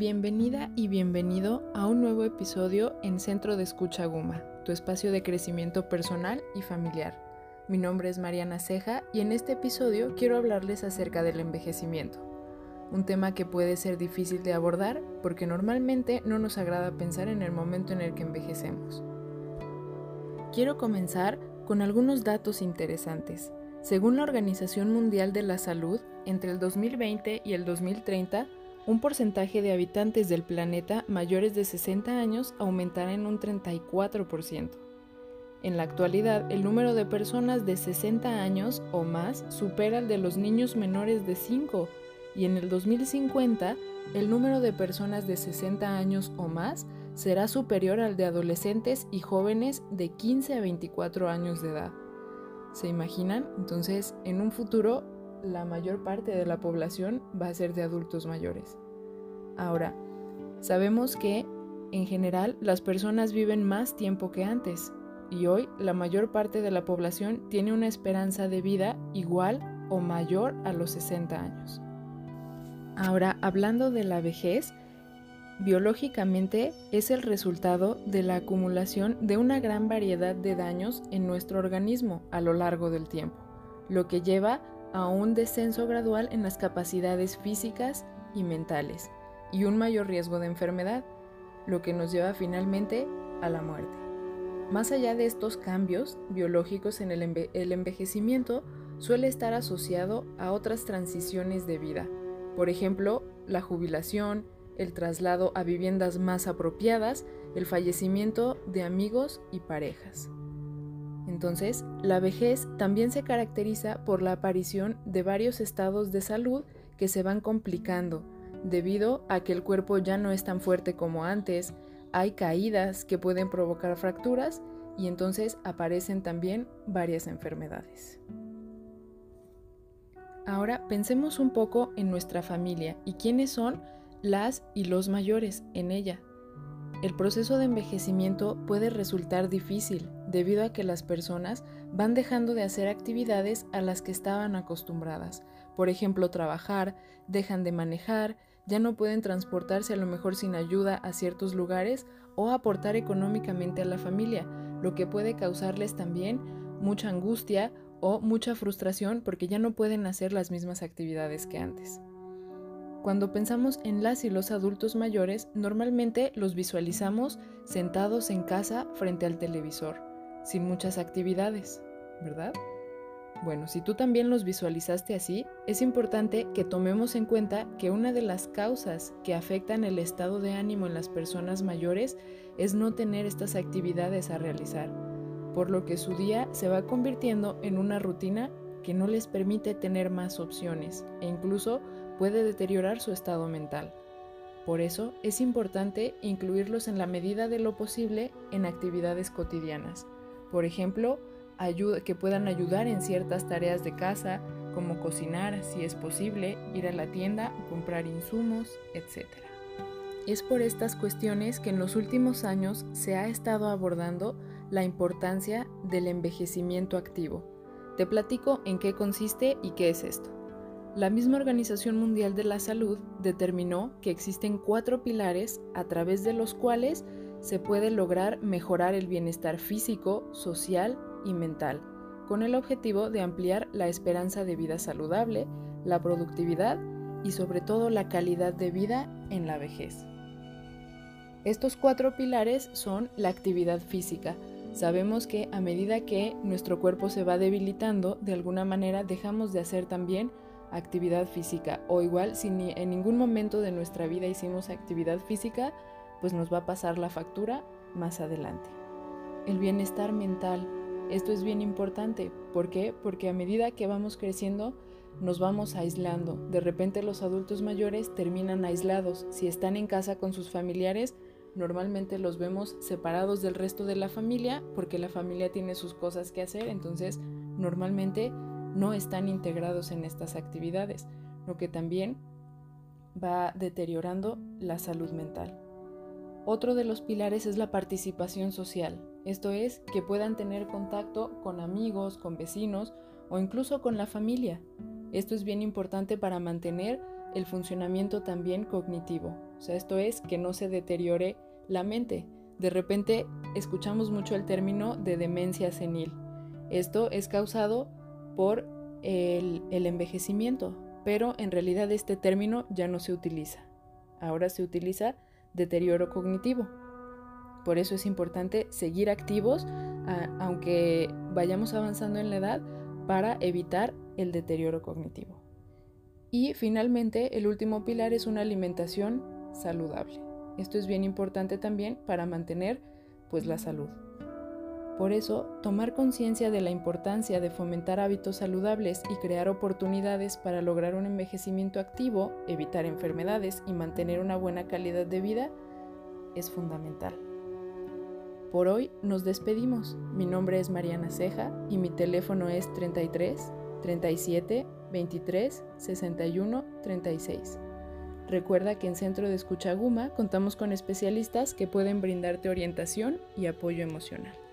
Bienvenida y bienvenido a un nuevo episodio en Centro de Escucha Guma, tu espacio de crecimiento personal y familiar. Mi nombre es Mariana Ceja y en este episodio quiero hablarles acerca del envejecimiento, un tema que puede ser difícil de abordar porque normalmente no nos agrada pensar en el momento en el que envejecemos. Quiero comenzar con algunos datos interesantes. Según la Organización Mundial de la Salud, entre el 2020 y el 2030, un porcentaje de habitantes del planeta mayores de 60 años aumentará en un 34%. En la actualidad, el número de personas de 60 años o más supera el de los niños menores de 5 y en el 2050 el número de personas de 60 años o más será superior al de adolescentes y jóvenes de 15 a 24 años de edad. ¿Se imaginan? Entonces, en un futuro la mayor parte de la población va a ser de adultos mayores. Ahora, sabemos que en general las personas viven más tiempo que antes y hoy la mayor parte de la población tiene una esperanza de vida igual o mayor a los 60 años. Ahora, hablando de la vejez, biológicamente es el resultado de la acumulación de una gran variedad de daños en nuestro organismo a lo largo del tiempo, lo que lleva a un descenso gradual en las capacidades físicas y mentales y un mayor riesgo de enfermedad, lo que nos lleva finalmente a la muerte. Más allá de estos cambios biológicos en el, envejecimiento, suele estar asociado a otras transiciones de vida, por ejemplo, la jubilación, el traslado a viviendas más apropiadas, el fallecimiento de amigos y parejas. Entonces, la vejez también se caracteriza por la aparición de varios estados de salud que se van complicando, debido a que el cuerpo ya no es tan fuerte como antes, hay caídas que pueden provocar fracturas y entonces aparecen también varias enfermedades. Ahora pensemos un poco en nuestra familia y quiénes son las y los mayores en ella. El proceso de envejecimiento puede resultar difícil debido a que las personas van dejando de hacer actividades a las que estaban acostumbradas. Por ejemplo, trabajar, dejan de manejar, ya no pueden transportarse a lo mejor sin ayuda a ciertos lugares o aportar económicamente a la familia, lo que puede causarles también mucha angustia o mucha frustración porque ya no pueden hacer las mismas actividades que antes. Cuando pensamos en las y los adultos mayores, normalmente los visualizamos sentados en casa frente al televisor, sin muchas actividades, ¿verdad? Bueno, si tú también los visualizaste así, es importante que tomemos en cuenta que una de las causas que afectan el estado de ánimo en las personas mayores es no tener estas actividades a realizar, por lo que su día se va convirtiendo en una rutina que no les permite tener más opciones e incluso puede deteriorar su estado mental. Por eso es importante incluirlos en la medida de lo posible en actividades cotidianas. Por ejemplo, que puedan ayudar en ciertas tareas de casa, como cocinar si es posible, ir a la tienda, comprar insumos, etc. Es por estas cuestiones que en los últimos años se ha estado abordando la importancia del envejecimiento activo. Te platico en qué consiste y qué es esto. La misma Organización Mundial de la Salud determinó que existen cuatro pilares a través de los cuales se puede lograr mejorar el bienestar físico, social y mental, con el objetivo de ampliar la esperanza de vida saludable, la productividad y sobre todo la calidad de vida en la vejez. Estos cuatro pilares son la actividad física, Sabemos que a medida que nuestro cuerpo se va debilitando, de alguna manera dejamos de hacer también actividad física o igual si en ningún momento de nuestra vida hicimos actividad física, pues nos va a pasar la factura más adelante. El bienestar mental, esto es bien importante, ¿por qué? Porque a medida que vamos creciendo nos vamos aislando. De repente los adultos mayores terminan aislados. Si están en casa con sus familiares, normalmente los vemos separados del resto de la familia porque la familia tiene sus cosas que hacer, entonces normalmente no están integrados en estas actividades, lo que también va deteriorando la salud mental. Otro de los pilares es la participación social, esto es, que puedan tener contacto con amigos, con vecinos o incluso con la familia. Esto es bien importante para mantener el funcionamiento también cognitivo. O sea, esto es que no se deteriore la mente. De repente escuchamos mucho el término de demencia senil. Esto es causado por el, el envejecimiento, pero en realidad este término ya no se utiliza. Ahora se utiliza deterioro cognitivo. Por eso es importante seguir activos, aunque vayamos avanzando en la edad, para evitar el deterioro cognitivo. Y finalmente, el último pilar es una alimentación saludable. Esto es bien importante también para mantener pues la salud. Por eso, tomar conciencia de la importancia de fomentar hábitos saludables y crear oportunidades para lograr un envejecimiento activo, evitar enfermedades y mantener una buena calidad de vida es fundamental. Por hoy nos despedimos. Mi nombre es Mariana Ceja y mi teléfono es 33 37 23 61 36. Recuerda que en Centro de Escucha Guma contamos con especialistas que pueden brindarte orientación y apoyo emocional.